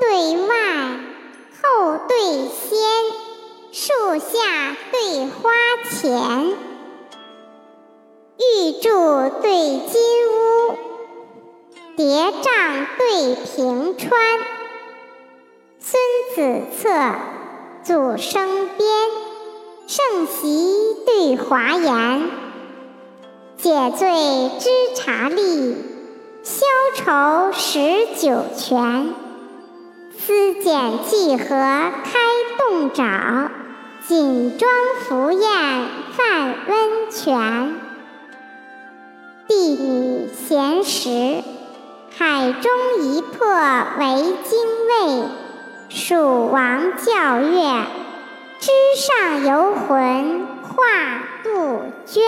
对外，后对先，树下对花前，玉柱对金屋，叠嶂对平川。孙子侧，祖生边，圣席对华严，解醉知茶力，消愁十九泉。思检济河开洞沼，锦庄福宴泛温泉。帝女闲时，海中一魄为精卫。蜀王教乐，枝上游魂化杜鹃。